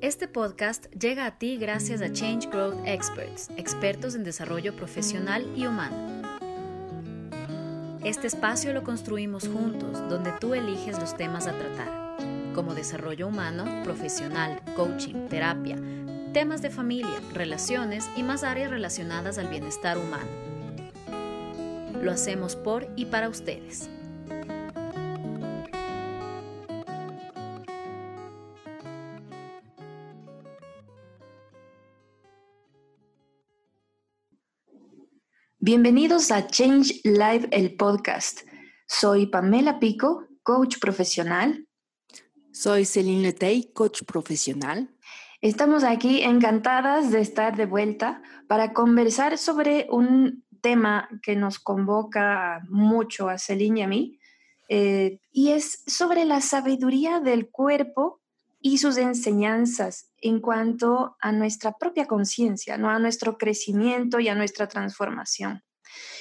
Este podcast llega a ti gracias a Change Growth Experts, expertos en desarrollo profesional y humano. Este espacio lo construimos juntos, donde tú eliges los temas a tratar, como desarrollo humano, profesional, coaching, terapia, temas de familia, relaciones y más áreas relacionadas al bienestar humano. Lo hacemos por y para ustedes. Bienvenidos a Change Live, el podcast. Soy Pamela Pico, coach profesional. Soy Celine Letey, coach profesional. Estamos aquí encantadas de estar de vuelta para conversar sobre un tema que nos convoca mucho a Celine y a mí, eh, y es sobre la sabiduría del cuerpo y sus enseñanzas en cuanto a nuestra propia conciencia, ¿no? a nuestro crecimiento y a nuestra transformación.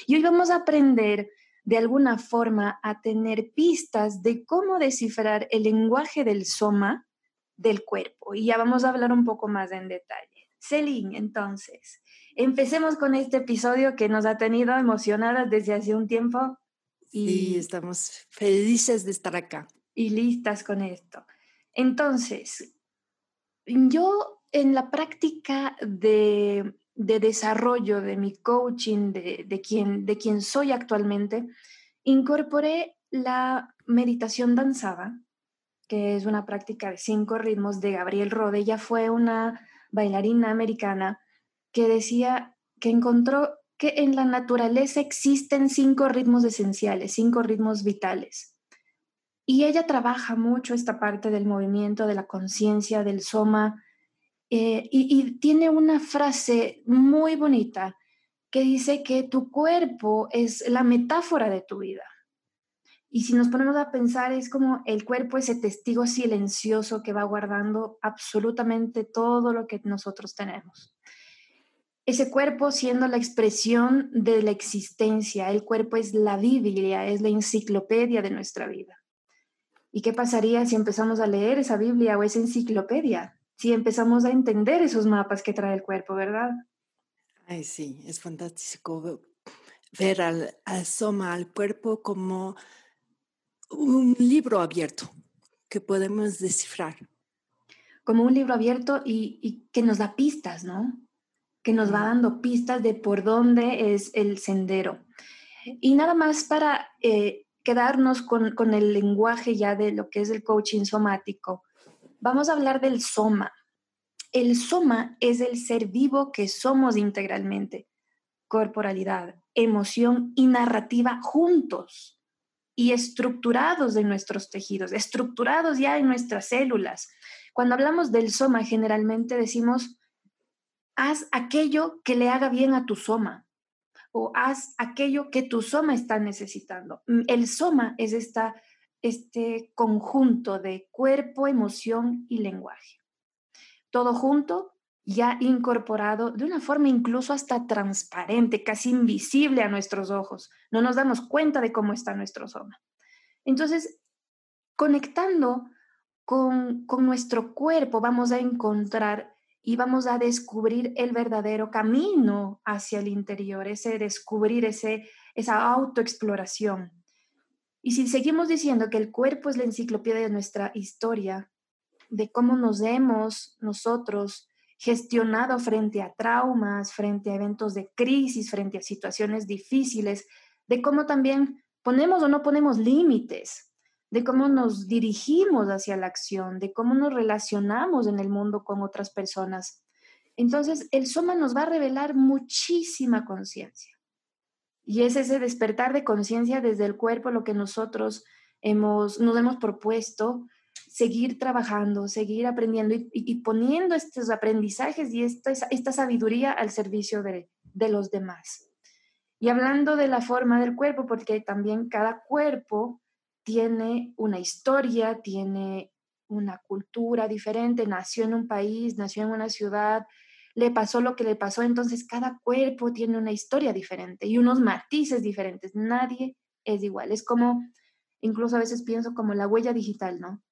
Y hoy vamos a aprender de alguna forma a tener pistas de cómo descifrar el lenguaje del soma del cuerpo. Y ya vamos a hablar un poco más en detalle. Celine, entonces, empecemos con este episodio que nos ha tenido emocionadas desde hace un tiempo. Y estamos felices de estar acá. Y listas con esto. Entonces, yo en la práctica de, desarrollo de mi coaching, de, quien, de quien soy actualmente, incorporé la meditación danzada, que es una práctica de cinco ritmos de Gabriel Rode. Ella fue una bailarina americana que decía que encontró que en la naturaleza existen cinco ritmos esenciales, cinco ritmos vitales. Y ella trabaja mucho esta parte del movimiento, de la conciencia, del soma, eh, y, tiene una frase muy bonita que dice que tu cuerpo es la metáfora de tu vida. Y si nos ponemos a pensar, es como el cuerpo, ese testigo silencioso que va guardando absolutamente todo lo que nosotros tenemos. Ese cuerpo siendo la expresión de la existencia, el cuerpo es la Biblia, es la enciclopedia de nuestra vida. ¿Y qué pasaría si empezamos a leer esa Biblia o esa enciclopedia? Si empezamos a entender esos mapas que trae el cuerpo, ¿verdad? Ay, sí, es fantástico ver al, soma, al cuerpo como un libro abierto que podemos descifrar. Como un libro abierto y, que nos da pistas, ¿no? Que nos va dando pistas de por dónde es el sendero. Y nada más para eh, quedarnos con, el lenguaje ya de lo que es el coaching somático, vamos a hablar del soma. El soma es el ser vivo que somos integralmente, corporalidad, emoción y narrativa juntos y estructurados en nuestros tejidos, estructurados ya en nuestras células. Cuando hablamos del soma, generalmente decimos, haz aquello que le haga bien a tu soma o haz aquello que tu soma está necesitando. Mm, el soma es esta, este conjunto de cuerpo, emoción y lenguaje. Todo junto, ya incorporado de una forma incluso hasta transparente, casi invisible a nuestros ojos. No nos damos cuenta de cómo está nuestro soma. Entonces, conectando con, con nuestro cuerpo, vamos a encontrar y vamos a descubrir el verdadero camino hacia el interior, ese descubrir, ese, esa autoexploración. Y si seguimos diciendo que el cuerpo es la enciclopedia de nuestra historia, de cómo nos hemos nosotros gestionado frente a traumas, frente a eventos de crisis, frente a situaciones difíciles, de cómo también ponemos o no ponemos límites, de cómo nos dirigimos hacia la acción, de cómo nos relacionamos en el mundo con otras personas. Entonces, el soma nos va a revelar muchísima conciencia. Y es ese despertar de conciencia desde el cuerpo lo que nosotros hemos, nos hemos propuesto, seguir trabajando, seguir aprendiendo y, poniendo estos aprendizajes y esta, esta sabiduría al servicio de, de los demás. Y hablando de la forma del cuerpo, porque también cada cuerpo tiene una historia, tiene una cultura diferente, nació en un país, nació en una ciudad, le pasó lo que le pasó, entonces cada cuerpo tiene una historia diferente y unos matices diferentes, nadie es igual, es como, incluso a veces pienso como la huella digital, ¿no?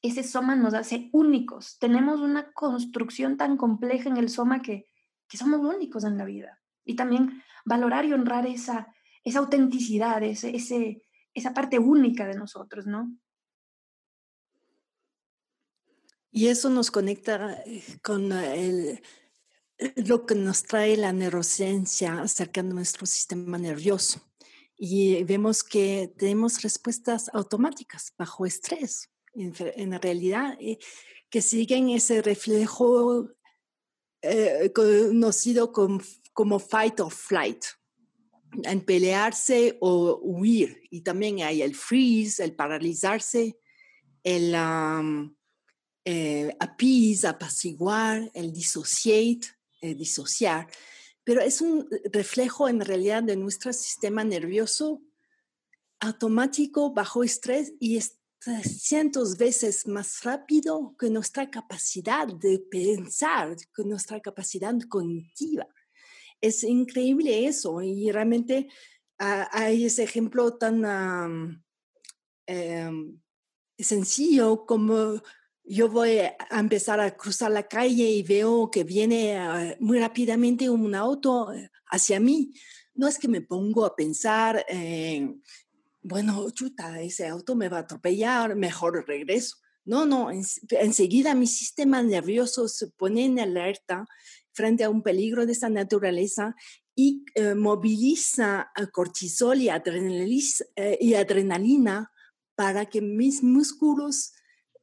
ese soma nos hace únicos. Tenemos una construcción tan compleja en el soma que, que somos únicos en la vida. Y también valorar y honrar esa, esa autenticidad, ese, ese, esa parte única de nosotros, ¿no? Y eso nos conecta eh, con el, lo que nos trae la neurociencia acerca de nuestro sistema nervioso. Y vemos que tenemos respuestas automáticas bajo estrés, en, realidad, eh, que siguen ese reflejo eh, conocido como, como fight or flight, en pelearse o huir. Y también hay el freeze, el paralizarse, el um, eh, appease, apaciguar, el dissociate, eh, disociar, pero es un reflejo en realidad de nuestro sistema nervioso automático bajo estrés y es cientos veces más rápido que nuestra capacidad de pensar, que nuestra capacidad cognitiva. Es increíble eso y realmente ah, hay ese ejemplo tan em, sencillo como yo voy a empezar a cruzar la calle y veo que viene ah, muy rápidamente un auto eh, hacia mí. No es que me pongo a pensar, bueno, chuta, ese auto me va a atropellar, mejor regreso. No, no, enseguida mi sistema nervioso se pone en alerta frente a un peligro de esa naturaleza y eh, moviliza cortisol y, eh, y adrenalina para que mis músculos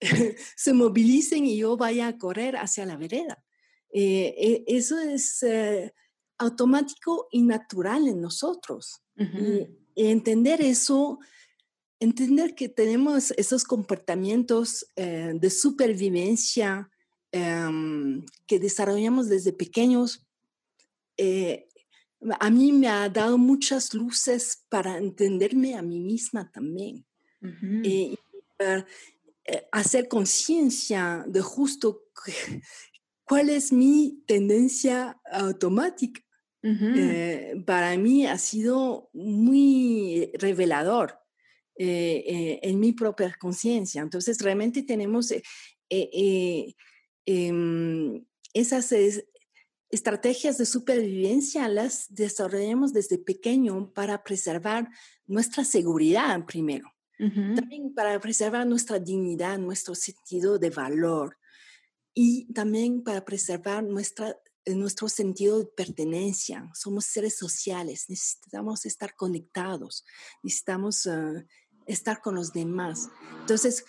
se movilicen y yo vaya a correr hacia la vereda. Eh, eh, eso es eh, automático y natural en nosotros. y entender eso, entender que tenemos esos comportamientos de supervivencia em, que desarrollamos desde pequeños, a mí me ha dado muchas luces para entenderme a mí misma también. y eh, hacer conciencia de justo cuál es mi tendencia automática. Eh, para mí ha sido muy revelador eh, en mi propia conciencia. Entonces, realmente tenemos em, esas estrategias de supervivencia, las desarrollamos desde pequeño para preservar nuestra seguridad primero. También para preservar nuestra dignidad, nuestro sentido de valor y también para preservar nuestra, eh, nuestro sentido de pertenencia. Somos seres sociales, necesitamos estar conectados, necesitamos ah, estar con los demás. Entonces,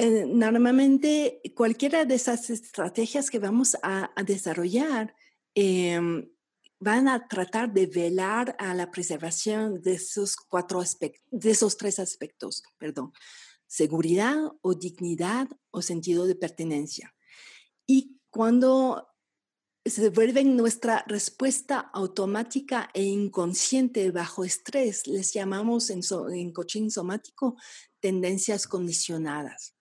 eh, normalmente cualquiera de esas estrategias que vamos a, desarrollar eh, van a tratar de velar a la preservación de esos cuatro aspectos, de esos tres aspectos, perdón, seguridad o dignidad o sentido de pertenencia. Y cuando se vuelven nuestra respuesta automática e inconsciente bajo estrés, les llamamos en, en coaching somático tendencias condicionadas.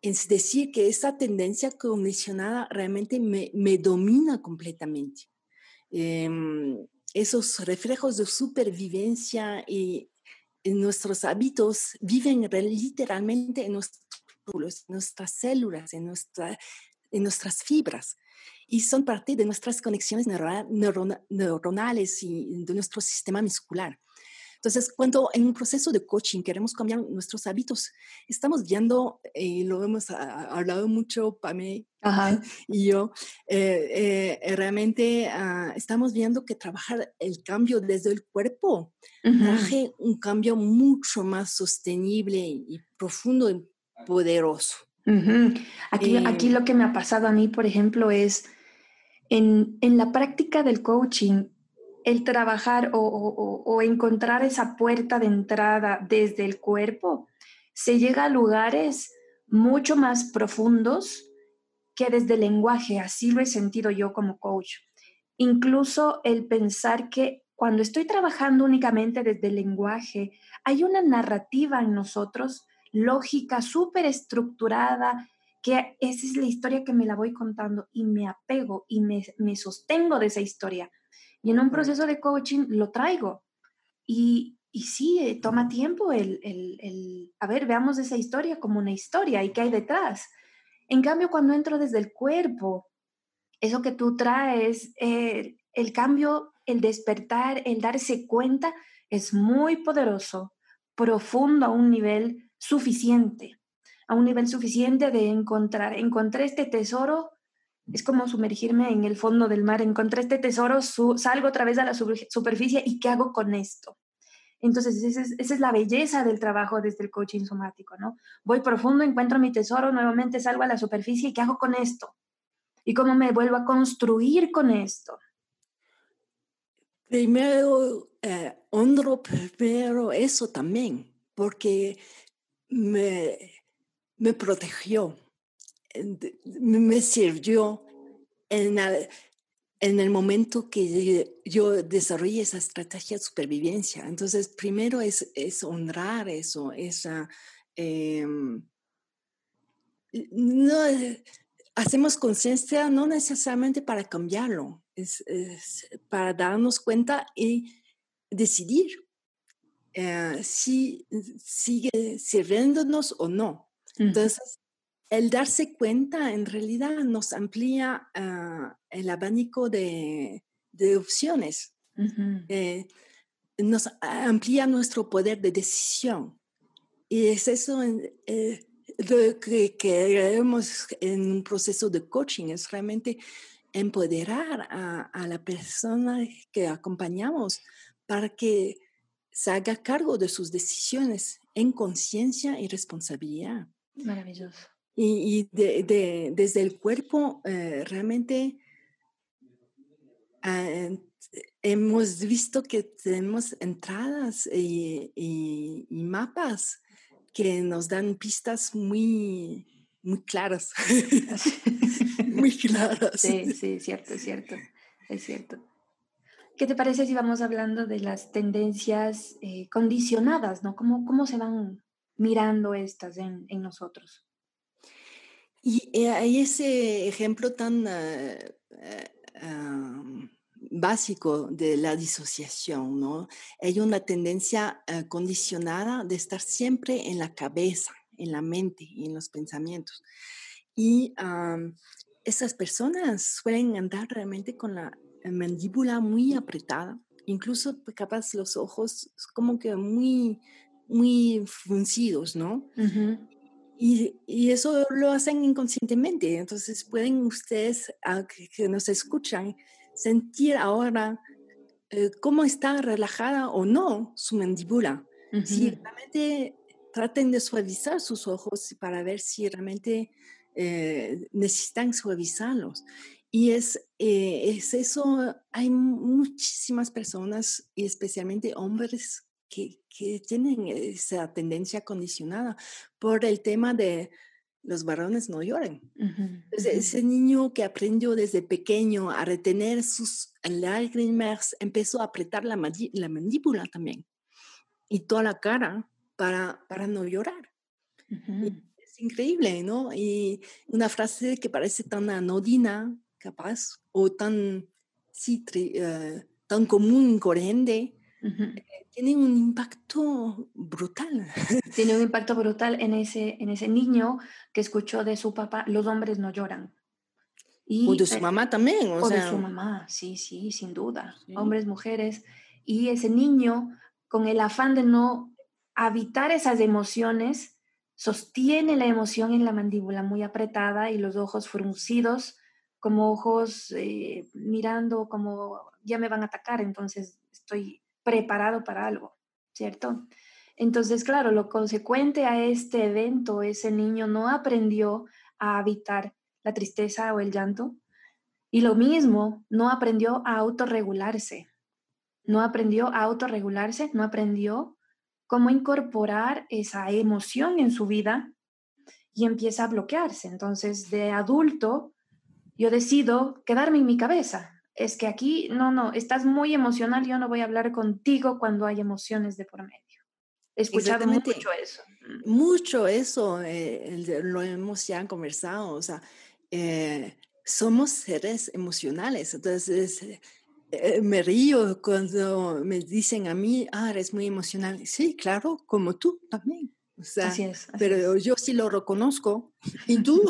Es decir, que esa tendencia condicionada realmente me, me domina completamente. Em, esos reflejos de supervivencia y en nuestros hábitos viven literalmente en, nuestras células, en, nuestra, en nuestras fibras y son parte de nuestras conexiones neuronales y de nuestro sistema muscular. Entonces, cuando en un proceso de coaching queremos cambiar nuestros hábitos, estamos viendo, y eh, lo hemos hablado mucho, Pame y yo, eh, eh, realmente ah, estamos viendo que trabajar el cambio desde el cuerpo trae un cambio mucho más sostenible y profundo y poderoso. aquí, aquí lo que me ha pasado a mí, por ejemplo, es en, en la práctica del coaching, el trabajar o, encontrar esa puerta de entrada desde el cuerpo, se llega a lugares mucho más profundos que desde el lenguaje, así lo he sentido yo como coach. Incluso el pensar que cuando estoy trabajando únicamente desde el lenguaje, hay una narrativa en nosotros, lógica, súper estructurada, que esa es la historia que me la voy contando y me apego y me, me sostengo de esa historia. Y en un proceso de coaching lo traigo. Y, y sí, eh, toma tiempo el, el, el, a ver, veamos esa historia como una historia y qué hay detrás. En cambio, cuando entro desde el cuerpo, eso que tú traes, eh, el cambio, el despertar, el darse cuenta, es muy poderoso, profundo a un nivel suficiente, a un nivel suficiente de encontrar, encontré este tesoro, es como sumergirme en el fondo del mar, encontré este tesoro, salgo otra vez a la superficie y ¿qué hago con esto? Entonces, esa es, esa es, la belleza del trabajo desde el coaching somático, ¿no? Voy profundo, encuentro mi tesoro, nuevamente salgo a la superficie y ¿qué hago con esto? ¿Y cómo me vuelvo a construir con esto? Primero, eh, honro primero eso también, porque me, me protegió, me sirvió en, en el momento que yo desarrollé esa estrategia de supervivencia. Entonces, primero es, es honrar eso, esa... Em, no, hacemos conciencia no necesariamente para cambiarlo, es, para darnos cuenta y decidir eh, si sigue sirviéndonos o no. Entonces, el darse cuenta en realidad nos amplía ah, el abanico de, opciones, eh, nos amplía nuestro poder de decisión. Y es eso eh, lo que queremos en un proceso de coaching, es realmente empoderar a, la persona que acompañamos para que se haga cargo de sus decisiones en conciencia y responsabilidad. Maravilloso. Y, desde el cuerpo, eh, realmente ah, hemos visto que tenemos entradas y, mapas que nos dan pistas muy, muy claras. muy claras. Sí, sí, cierto, cierto, es cierto. ¿Qué te parece si vamos hablando de las tendencias eh, condicionadas, ¿no? ¿Cómo, ¿Cómo se van mirando estas en, en nosotros? Y eh, hay ese ejemplo tan eh, eh, básico de la disociación, ¿no? Hay una tendencia condicionada de estar siempre en la cabeza, en la mente y en los pensamientos. Y esas personas suelen andar realmente con la mandíbula muy apretada, incluso pues, capaz los ojos como que muy, muy fruncidos, ¿no? Y, eso lo hacen inconscientemente. Entonces pueden ustedes, que, nos escuchan, sentir ahora eh, cómo está relajada o no su mandíbula. Si realmente traten de suavizar sus ojos para ver si realmente eh, necesitan suavizarlos. Y es, eh, es eso, hay muchísimas personas, y especialmente hombres, que, tienen esa tendencia condicionada por el tema de los varones no lloran. ese niño que aprendió desde pequeño a retener sus lágrimas empezó a apretar la, la mandíbula también y toda la cara para, para no llorar. Es increíble, ¿no? Y una frase que parece tan anodina, capaz, o tan, sí, eh, tan común, corriente, tiene un impacto brutal. Tiene un impacto brutal en ese, en ese niño que escuchó de su papá, los hombres no lloran. Y, o de su mamá también. O, de su mamá, sí, sí, sin duda. Hombres, mujeres. Y ese niño, con el afán de no habitar esas emociones, sostiene la emoción en la mandíbula muy apretada y los ojos fruncidos, como ojos eh, mirando como ya me van a atacar, entonces estoy preparado para algo, ¿cierto? Entonces, claro, lo consecuente a este evento, ese niño no aprendió a habitar la tristeza o el llanto y lo mismo, no aprendió a autorregularse, no aprendió a autorregularse, no aprendió cómo incorporar esa emoción en su vida y empieza a bloquearse. Entonces, de adulto, yo decido quedarme en mi cabeza, es que aquí, no, no, estás muy emocional, yo no voy a hablar contigo cuando hay emociones de por medio. He escuchado mucho eso. Mucho eso, eh, lo hemos ya conversado, o sea, eh, somos seres emocionales, entonces eh, me río cuando me dicen a mí, ah, eres muy emocional. Sí, claro, como tú también. así es. pero yo sí lo reconozco. ¿Y tú?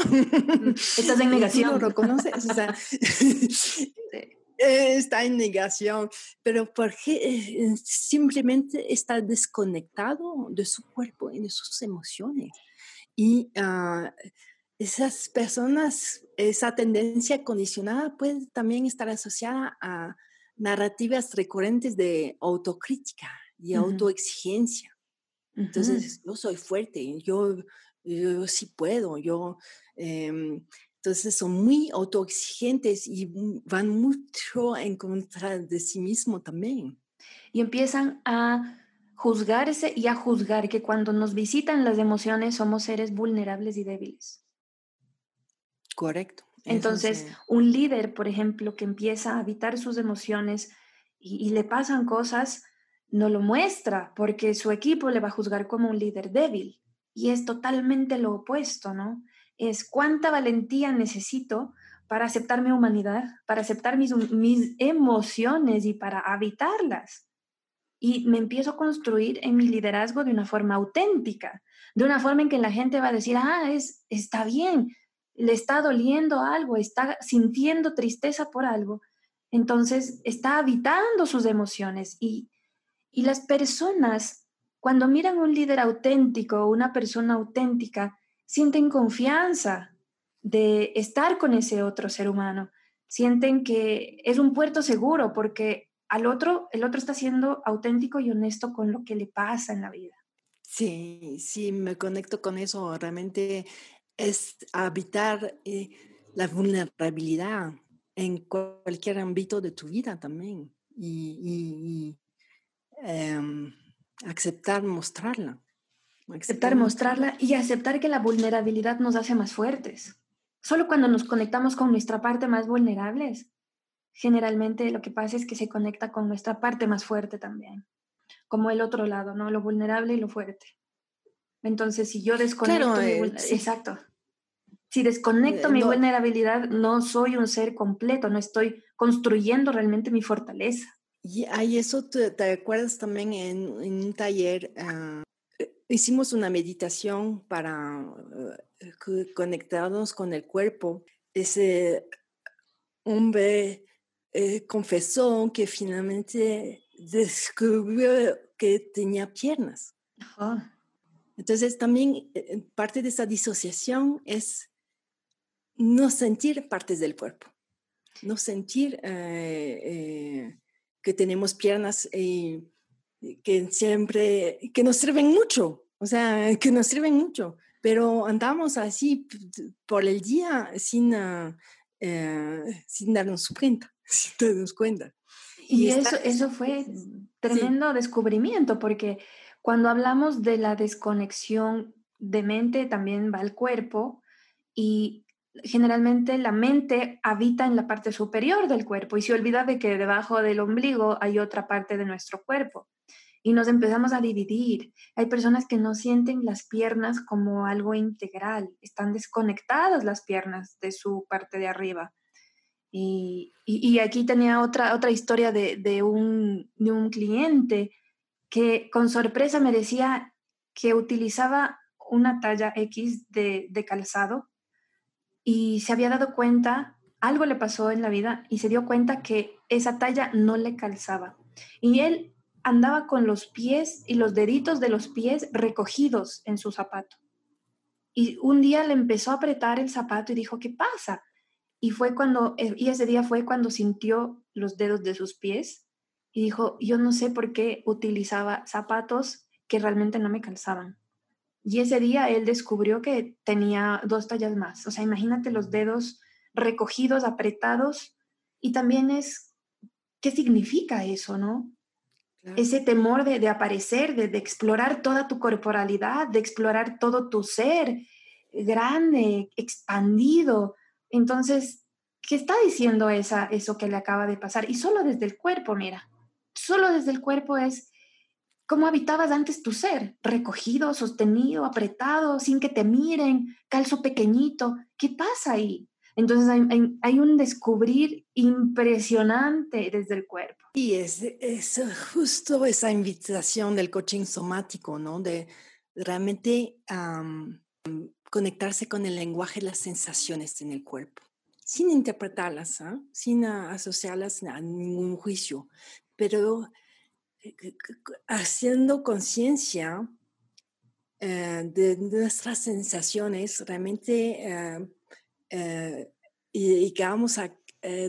Estás en negación. ¿Tú lo reconoces? O sea, está en negación. Pero porque eh, simplemente está desconectado de su cuerpo y de sus emociones. Y uh, esas personas, esa tendencia condicionada puede también estar asociada a narrativas recurrentes de autocrítica y autoexigencia. Entonces, yo soy fuerte, yo, yo sí puedo, yo... Em, entonces son muy autoexigentes y van mucho en contra de sí mismo también. Y empiezan a juzgarse y a juzgar que cuando nos visitan las emociones somos seres vulnerables y débiles. Correcto. Entonces, un líder, por ejemplo, que empieza a habitar sus emociones y, le pasan cosas, no lo muestra porque su equipo le va a juzgar como un líder débil. Y es totalmente lo opuesto, ¿no? Es cuánta valentía necesito para aceptar mi humanidad, para aceptar mis, mis emociones y para habitarlas. Y me empiezo a construir en mi liderazgo de una forma auténtica, de una forma en que la gente va a decir, ah, es, está bien, le está doliendo algo, está sintiendo tristeza por algo, entonces está habitando sus emociones y, y las personas, cuando miran un líder auténtico, una persona auténtica, sienten confianza de estar con ese otro ser humano, sienten que es un puerto seguro porque al otro, el otro está siendo auténtico y honesto con lo que le pasa en la vida. Sí, sí, me conecto con eso. Realmente es habitar eh, la vulnerabilidad en cualquier ámbito de tu vida también y, em, aceptar mostrarla. Aceptar mostrarla y aceptar que la vulnerabilidad nos hace más fuertes. Solo cuando nos conectamos con nuestra parte más vulnerables, generalmente lo que pasa es que se conecta con nuestra parte más fuerte también, como el otro lado, ¿no? Lo vulnerable y lo fuerte. Entonces, si yo desconecto, mi eh, exacto, si desconecto eh, mi vulnerabilidad, no soy un ser completo, no estoy construyendo realmente mi fortaleza. Y eso te, acuerdas también en, un taller, ah, hicimos una meditación para eh, conectarnos con el cuerpo. Ese hombre confesó que finalmente descubrió que tenía piernas. Entonces también parte de esa disociación es no sentir partes del cuerpo, no sentir eh, eh, que tenemos piernas eh, que siempre, que nos sirven mucho, o sea, que nos sirven mucho, pero andamos así por el día sin, ah, sin darnos cuenta, sin darnos cuenta. Y, eso, eso fue tremendo descubrimiento, porque cuando hablamos de la desconexión de mente, también va el cuerpo, y generalmente la mente habita en la parte superior del cuerpo y se olvida de que debajo del ombligo hay otra parte de nuestro cuerpo. Y nos empezamos a dividir. Hay personas que no sienten las piernas como algo integral, están desconectadas las piernas de su parte de arriba. Y, aquí tenía otra, otra historia de, un, cliente que con sorpresa me decía que utilizaba una talla X de, de calzado y se había dado cuenta, algo le pasó en la vida y se dio cuenta que esa talla no le calzaba. Y él andaba con los pies y los deditos de los pies recogidos en su zapato. Y un día le empezó a apretar el zapato y dijo, ¿qué pasa? Y fue cuando, eh, y ese día fue cuando sintió los dedos de sus pies y dijo, yo no sé por qué utilizaba zapatos que realmente no me calzaban. Y ese día él descubrió que tenía dos tallas más. O sea, imagínate los dedos recogidos, apretados. Y también es, ¿qué significa eso, no? Ese temor de, aparecer, de, explorar toda tu corporalidad, de explorar todo tu ser grande, expandido. Entonces, ¿qué está diciendo esa, eso que le acaba de pasar? Y solo desde el cuerpo, mira, solo desde el cuerpo es ¿Cómo habitabas antes tu ser? Recogido, sostenido, apretado, sin que te miren, calzo pequeñito. ¿Qué pasa ahí? Entonces hay, un descubrir impresionante desde el cuerpo. Y es, es justo esa invitación del coaching somático, ¿no? De realmente conectarse con el lenguaje, las sensaciones en el cuerpo, sin interpretarlas, ¿ah? sin asociarlas a ningún juicio, pero eh, haciendo conciencia eh, de nuestras sensaciones, realmente eh, que vamos a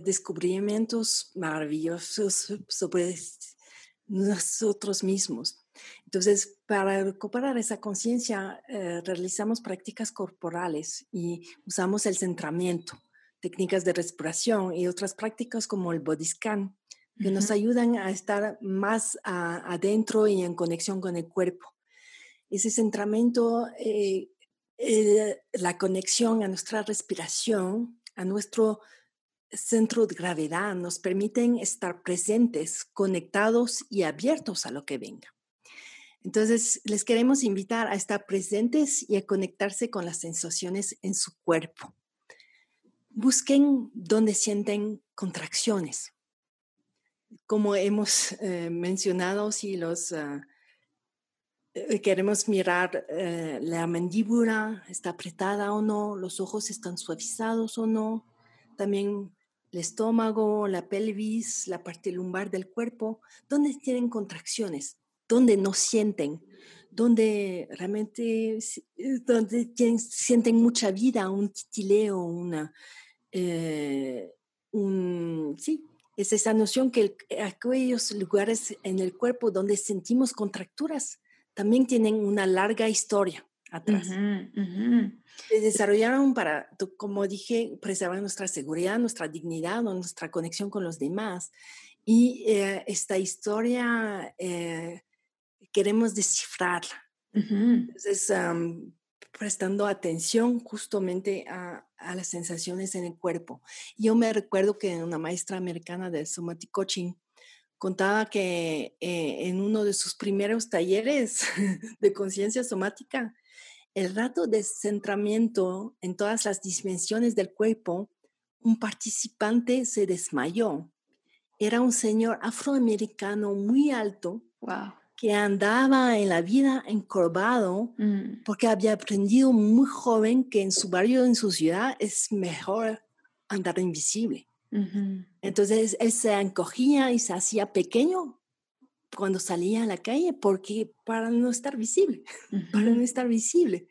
descubrimientos maravillosos sobre nosotros mismos. Entonces, para recuperar esa conciencia, realizamos prácticas corporales y usamos el centramiento, técnicas de respiración y otras prácticas como el body scan, que nos ayudan a estar más adentro y en conexión con el cuerpo. Ese centramiento, eh, eh, la conexión a nuestra respiración, a nuestro centro de gravedad, nos permiten estar presentes, conectados y abiertos a lo que venga. Entonces, les queremos invitar a estar presentes y a conectarse con las sensaciones en su cuerpo. Busquen donde sienten contracciones, como hemos eh, mencionado, si los eh, queremos mirar eh, la mandíbula, está apretada o no, los ojos están suavizados o no, también el estómago, la pelvis, la parte lumbar del cuerpo, donde tienen contracciones, donde no sienten, donde realmente donde sienten mucha vida, un titileo, una, un, sí, es esa noción que aquellos lugares en el cuerpo donde sentimos contracturas también tienen una larga historia atrás. Se desarrollaron para, como dije, preservar nuestra seguridad, nuestra dignidad, nuestra conexión con los demás. Y eh, esta historia eh, queremos descifrarla. Entonces, prestando atención justamente a, las sensaciones en el cuerpo. Yo me recuerdo que una maestra americana de Somatic Coaching contaba que eh, en uno de sus primeros talleres de conciencia somática, el rato de centramiento en todas las dimensiones del cuerpo, un participante se desmayó. Era un señor afroamericano muy alto, wow que andaba en la vida encorvado mm. porque había aprendido muy joven que en su barrio, en su ciudad, es mejor andar invisible. Entonces él se encogía y se hacía pequeño cuando salía a la calle porque para no estar visible, para no estar visible.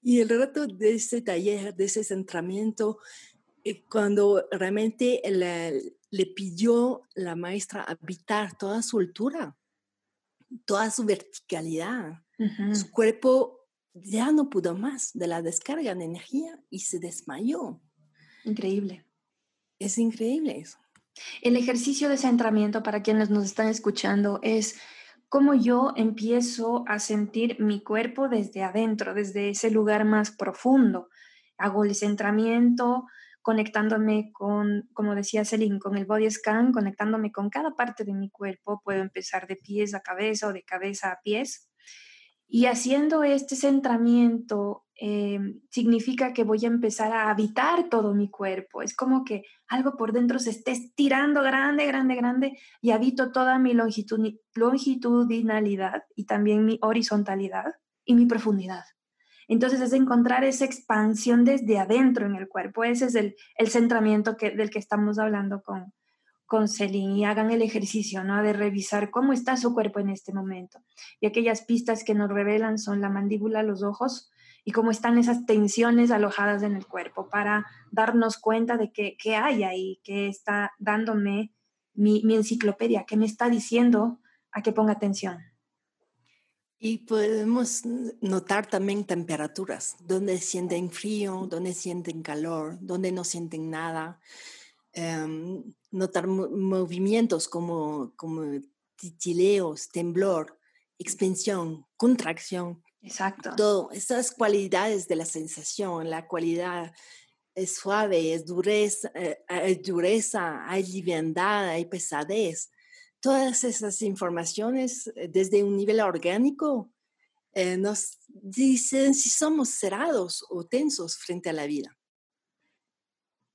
Y el rato de ese taller, de ese centramiento, eh, cuando realmente le, le pidió la maestra habitar toda su altura, toda su verticalidad. Su cuerpo ya no pudo más de la descarga de energía y se desmayó. Increíble. Es increíble eso. El ejercicio de centramiento para quienes nos están escuchando es cómo yo empiezo a sentir mi cuerpo desde adentro, desde ese lugar más profundo. Hago el centramiento, conectándome con, como decía Celine, con el body scan, conectándome con cada parte de mi cuerpo. Puedo empezar de pies a cabeza o de cabeza a pies. Y haciendo este centramiento eh, significa que voy a empezar a habitar todo mi cuerpo. Es como que algo por dentro se esté estirando grande, grande, grande y habito toda mi longitudinalidad y también mi horizontalidad y mi profundidad. Entonces es encontrar esa expansión desde adentro en el cuerpo. Ese es el, centramiento del que estamos hablando con, con Celine y hagan el ejercicio, ¿no? De revisar cómo está su cuerpo en este momento. Y aquellas pistas que nos revelan son la mandíbula, los ojos y cómo están esas tensiones alojadas en el cuerpo para darnos cuenta de qué hay ahí, qué está dándome mi, mi enciclopedia, qué me está diciendo a que ponga atención. Y podemos notar también temperaturas, donde sienten frío, donde sienten calor, donde no sienten nada. Em, notar movimientos como, como titileos, temblor, expansión, contracción. Exacto. Todo, esas cualidades de la sensación, la cualidad es suave, es dureza, eh, hay dureza, hay liviandad, hay pesadez todas esas informaciones eh, desde un nivel orgánico eh, nos dicen si somos cerrados o tensos frente a la vida.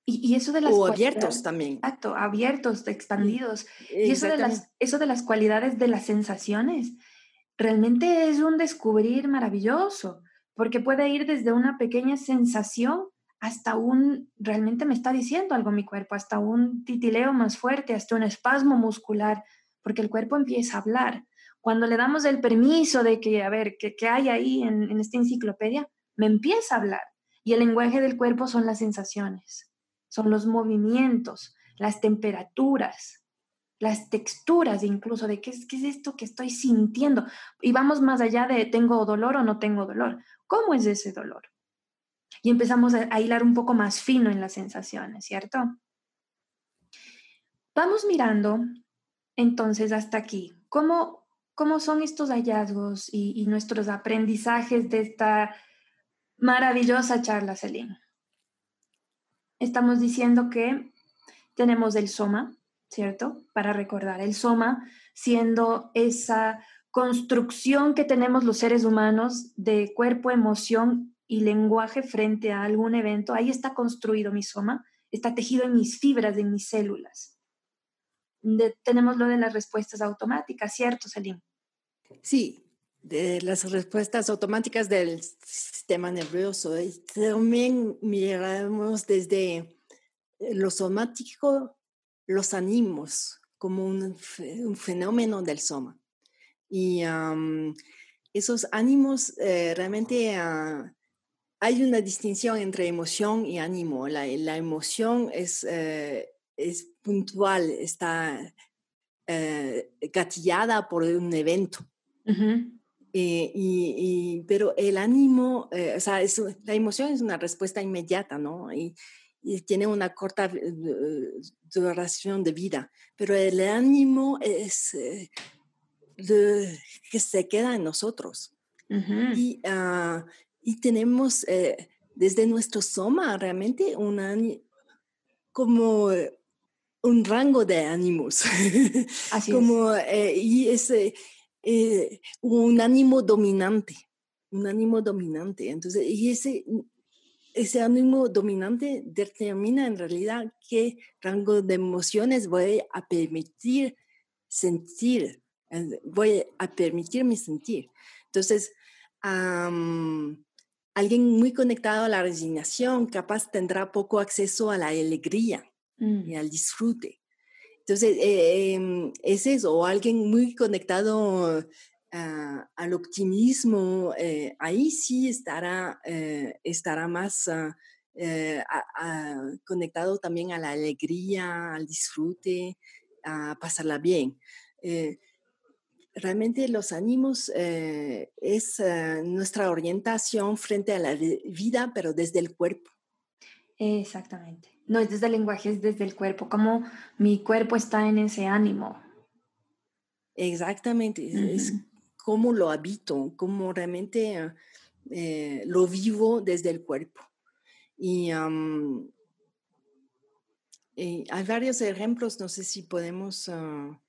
Y, eso de las... O abiertos también. Exacto, abiertos, expandidos. Y eso de, las, eso de las cualidades de las sensaciones, realmente es un descubrir maravilloso, porque puede ir desde una pequeña sensación hasta un, realmente me está diciendo algo mi cuerpo, hasta un titileo más fuerte, hasta un espasmo muscular, porque el cuerpo empieza a hablar. Cuando le damos el permiso de que, a ver, que, hay ahí en, en esta enciclopedia, me empieza a hablar. Y el lenguaje del cuerpo son las sensaciones son los movimientos, las temperaturas, las texturas incluso de qué es, qué es esto que estoy sintiendo. Y vamos más allá de tengo dolor o no tengo dolor. ¿Cómo es ese dolor? Y empezamos a, hilar un poco más fino en las sensaciones, ¿cierto? Vamos mirando entonces hasta aquí. ¿Cómo, cómo son estos hallazgos y, nuestros aprendizajes de esta maravillosa charla, Celine? estamos diciendo que tenemos el soma, ¿cierto? Para recordar, el soma siendo esa construcción que tenemos los seres humanos de cuerpo, emoción y lenguaje frente a algún evento. Ahí está construido mi soma, está tejido en mis fibras, en mis células. tenemos lo de las respuestas automáticas, ¿cierto, Selim? Sí, de las respuestas automáticas del sistema nervioso. También miramos desde lo somático, los ánimos, como un, fenómeno del soma. Y esos ánimos eh, realmente ah, hay una distinción entre emoción y ánimo. La, emoción es, eh, es puntual, está gatillada por un evento. Eh, y, pero el ánimo, eh, o sea, la emoción es una respuesta inmediata, ¿no? Y, tiene una corta eh, duración de vida, pero el ánimo es que se queda en nosotros. y, ah, y, tenemos desde nuestro soma realmente un como un rango de ánimos. Así como, y ese eh, un ánimo dominante, un ánimo dominante. Entonces, y ese, ese ánimo dominante determina en realidad qué rango de emociones voy a permitir sentir, eh, voy a permitirme sentir. Entonces, alguien muy conectado a la resignación capaz tendrá poco acceso a la alegría y mm. al disfrute. Entonces, eh, em, es eso, o alguien muy conectado al optimismo, eh, ahí sí estará, eh, estará más ah, conectado también a la alegría, al disfrute, a pasarla bien. Realmente los ánimos es nuestra orientación frente a la vida, pero desde el cuerpo. Exactamente no es desde el lenguaje, es desde el cuerpo, cómo mi cuerpo está en ese ánimo. Exactamente, es cómo lo habito, cómo realmente eh, lo vivo desde el cuerpo. Y, hay varios ejemplos, no sé si podemos... Ah,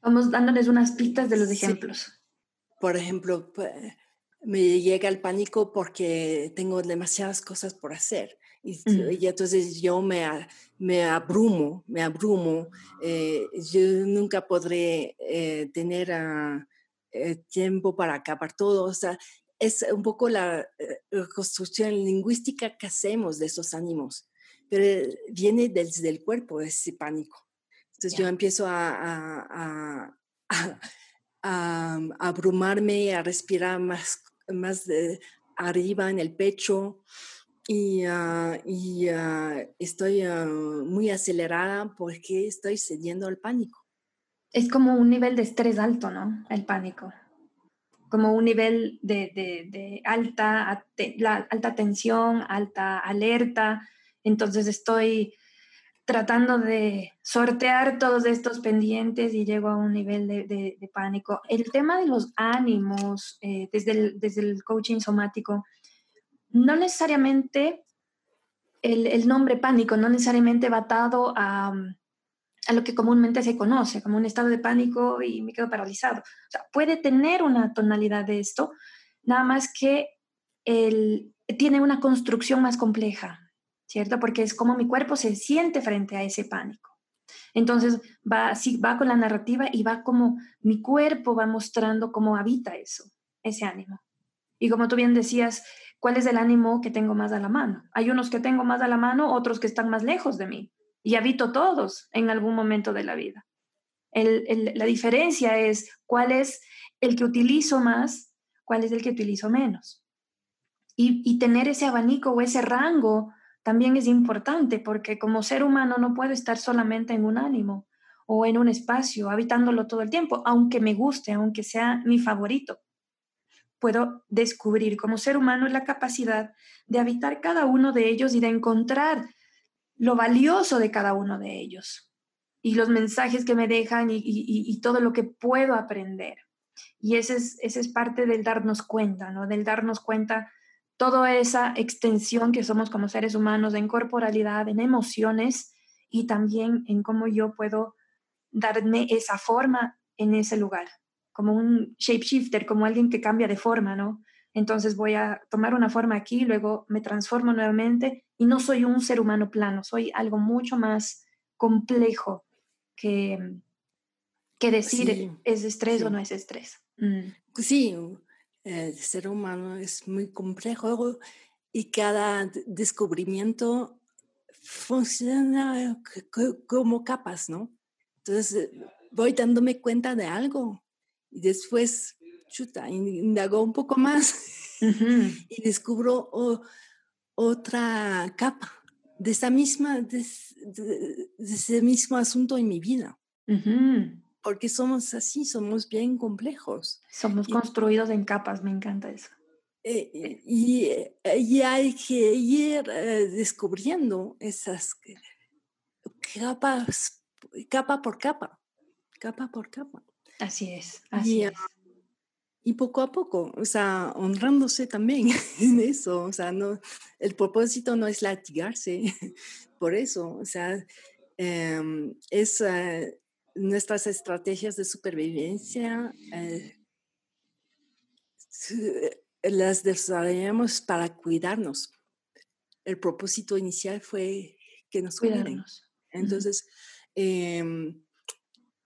Vamos dándoles unas pistas de los ejemplos. Por ejemplo, me llega el pánico porque tengo demasiadas cosas por hacer. Y, entonces yo me, me abrumo, me abrumo. Eh, yo nunca podré eh, tener ah, eh, tiempo para acabar todo. O sea, es un poco la construcción lingüística que hacemos de esos ánimos, pero viene desde el cuerpo ese pánico. Entonces yo empiezo a, a, a, abrumarme, a respirar más, más de arriba en el pecho y, ah, y ah, estoy ah, muy acelerada porque estoy cediendo al pánico. Es como un nivel de estrés alto, ¿no? El pánico. Como un nivel de, de, de alta, la, alta tensión, alta alerta. Entonces estoy tratando de sortear todos estos pendientes y llego a un nivel de, pánico. El tema de los ánimos eh, desde, el, desde el coaching somático no necesariamente el, nombre pánico, no necesariamente va atado a, lo que comúnmente se conoce como un estado de pánico y me quedo paralizado. Puede tener una tonalidad de esto, nada más que el, tiene una construcción más compleja. ¿Cierto? Porque es como mi cuerpo se siente frente a ese pánico. Entonces va, así, va con la narrativa y va como mi cuerpo va mostrando cómo habita eso, ese ánimo. Y como tú bien decías, ¿cuál es el ánimo que tengo más a la mano? Hay unos que tengo más a la mano, otros que están más lejos de mí. Y habito todos en algún momento de la vida. la diferencia es cuál es el que utilizo más, cuál es el que utilizo menos. Y, y tener ese abanico o ese rango también es importante porque como ser humano no puedo estar solamente en un ánimo o en un espacio, habitándolo todo el tiempo, aunque me guste, aunque sea mi favorito. Puedo descubrir como ser humano la capacidad de habitar cada uno de ellos y de encontrar lo valioso de cada uno de ellos y los mensajes que me dejan y, todo lo que puedo aprender. Y ese es, ese es parte del darnos cuenta, ¿no? Del darnos cuenta toda esa extensión que somos como seres humanos en corporalidad, en emociones y también en cómo yo puedo darme esa forma en ese lugar, como un shapeshifter, como alguien que cambia de forma, ¿no? Entonces voy a tomar una forma aquí, luego me transformo nuevamente y no soy un ser humano plano, soy algo mucho más complejo que, que decir es estrés o no es estrés. Mm. Sí, el ser humano es muy complejo y cada descubrimiento funciona como capas, ¿no? Entonces voy dándome cuenta de algo y después, chuta, indago un poco más y descubro otra capa de, esa misma, de, ese mismo asunto en mi vida porque somos así, somos bien complejos. Somos construidos en capas, me encanta eso. Eh, eh, y, eh, y, hay que ir descubriendo esas capas, capa por capa, capa por capa. Así es, así es. Y poco a poco, o sea, honrándose también en eso, o sea, no, el propósito no es latigarse por eso, o sea, em, es nuestras estrategias de supervivencia eh, las desarrollamos para cuidarnos. El propósito inicial fue que nos cuidáramos. Entonces, em,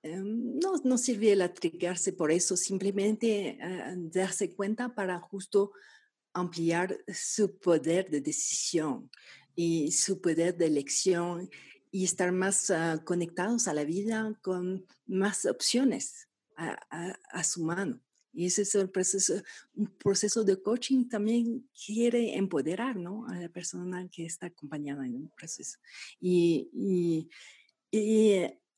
em, no, no sirve el atrigarse por eso, simplemente ah, darse cuenta para justo ampliar su poder de decisión y su poder de elección y estar más ah, conectados a la vida con más opciones a, su mano. Y ese es el proceso, un proceso de coaching también quiere empoderar ¿no? a la persona que está acompañada en un proceso. Y, y,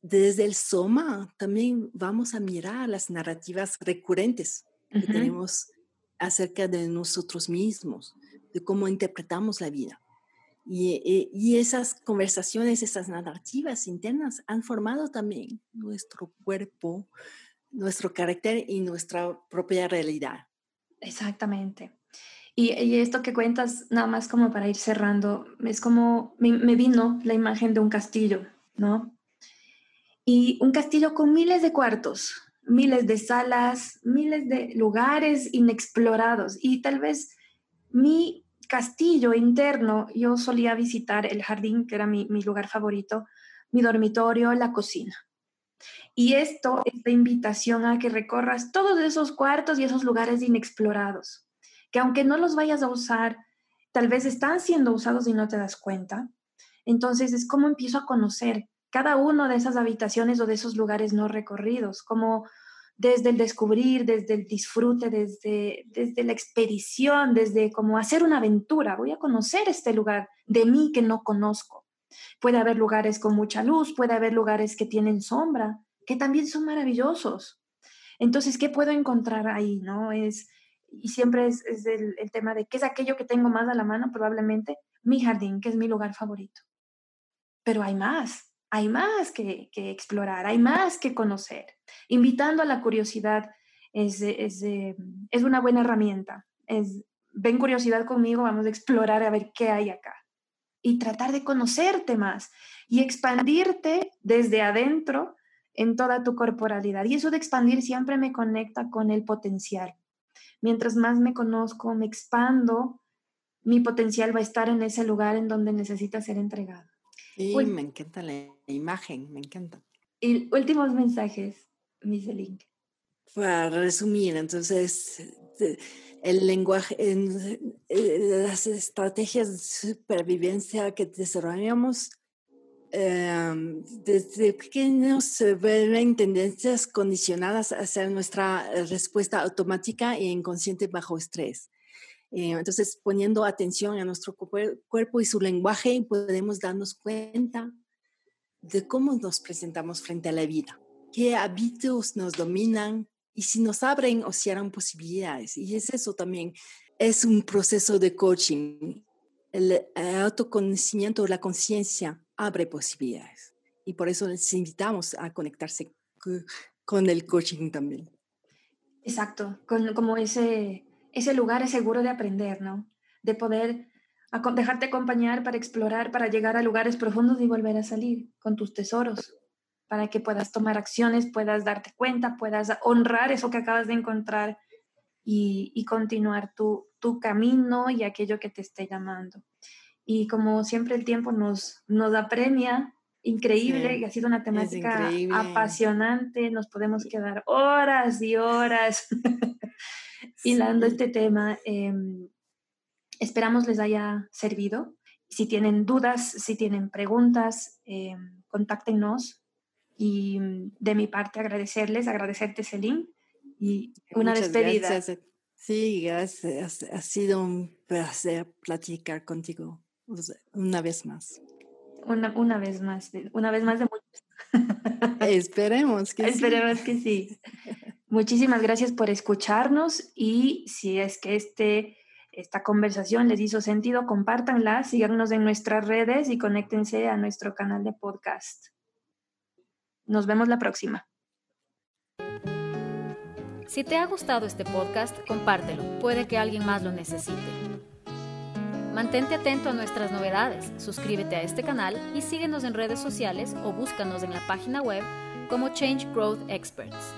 desde el Soma también vamos a mirar las narrativas recurrentes que tenemos acerca de nosotros mismos, de cómo interpretamos la vida. Eh, y, esas conversaciones, esas narrativas internas han formado también nuestro cuerpo, nuestro carácter y nuestra propia realidad. Exactamente. Y, esto que cuentas, nada más como para ir cerrando, es como me, me, vino la imagen de un castillo, ¿no? Y un castillo con miles de cuartos, miles de salas, miles de lugares inexplorados. Y tal vez mi castillo interno, yo solía visitar el jardín, que era mi, lugar favorito, mi dormitorio, la cocina. Y esto es la invitación a que recorras todos esos cuartos y esos lugares inexplorados, que aunque no los vayas a usar, tal vez están siendo usados y no te das cuenta. Entonces es como empiezo a conocer cada uno de esas habitaciones o de esos lugares no recorridos, como desde el descubrir, desde el disfrute, desde, desde la expedición, desde como hacer una aventura. Voy a conocer este lugar de mí que no conozco. Puede haber lugares con mucha luz, puede haber lugares que tienen sombra, que también son maravillosos. Entonces, ¿qué puedo encontrar ahí? ¿No? Es, y siempre es, el, el tema de qué es aquello que tengo más a la mano, probablemente mi jardín, que es mi lugar favorito. Pero hay más hay más que, explorar, hay más que conocer. Invitando a la curiosidad es, es, es una buena herramienta. Ven curiosidad conmigo, vamos a explorar a ver qué hay acá. Y tratar de conocerte más y expandirte desde adentro en toda tu corporalidad. Y eso de expandir siempre me conecta con el potencial. Mientras más me conozco, me expando, mi potencial va a estar en ese lugar en donde necesita ser entregado. Sí, me encanta la imagen, me encanta. Y últimos mensajes, Miselin. Para resumir, entonces, el lenguaje, en, eh, las estrategias de supervivencia que desarrollamos em, desde pequeños se ven tendencias condicionadas hacia nuestra respuesta automática e inconsciente bajo estrés. Eh, entonces, poniendo atención a nuestro cuerpo y su lenguaje, podemos darnos cuenta de cómo nos presentamos frente a la vida, qué hábitos nos dominan y si nos abren o cierran posibilidades. Y es eso también, es un proceso de coaching. El autoconocimiento, la conciencia abre posibilidades. Y por eso les invitamos a conectarse con el coaching también. Exacto, con, como ese ese lugar es seguro de aprender, ¿no? De poder dejarte acompañar para explorar, para llegar a lugares profundos y volver a salir con tus tesoros, para que puedas tomar acciones, puedas darte cuenta, puedas honrar eso que acabas de encontrar y, continuar tu, camino y aquello que te esté llamando. Y como siempre el tiempo nos, nos apremia, increíble, y ha sido una temática apasionante, nos podemos quedar horas y horas hilando este tema. Em, esperamos les haya servido. Si tienen dudas, si tienen preguntas, eh, contáctenos. Y mm, de mi parte agradecerles, agradecerte, Celine, y una despedida. Gracias. Sí, gracias. Ha sido un placer platicar contigo una vez más. Una, una vez más, una vez más de muchos. Esperemos que Esperemos que sí. Muchísimas gracias por escucharnos y si es que este, esta conversación les hizo sentido, compártanla, síganos en nuestras redes y conéctense a nuestro canal de podcast. Nos vemos la próxima. Si te ha gustado este podcast, compártelo. Puede que alguien más lo necesite. Mantente atento a nuestras novedades, suscríbete a este canal y síguenos en redes sociales o búscanos en la página web como Change Growth Experts.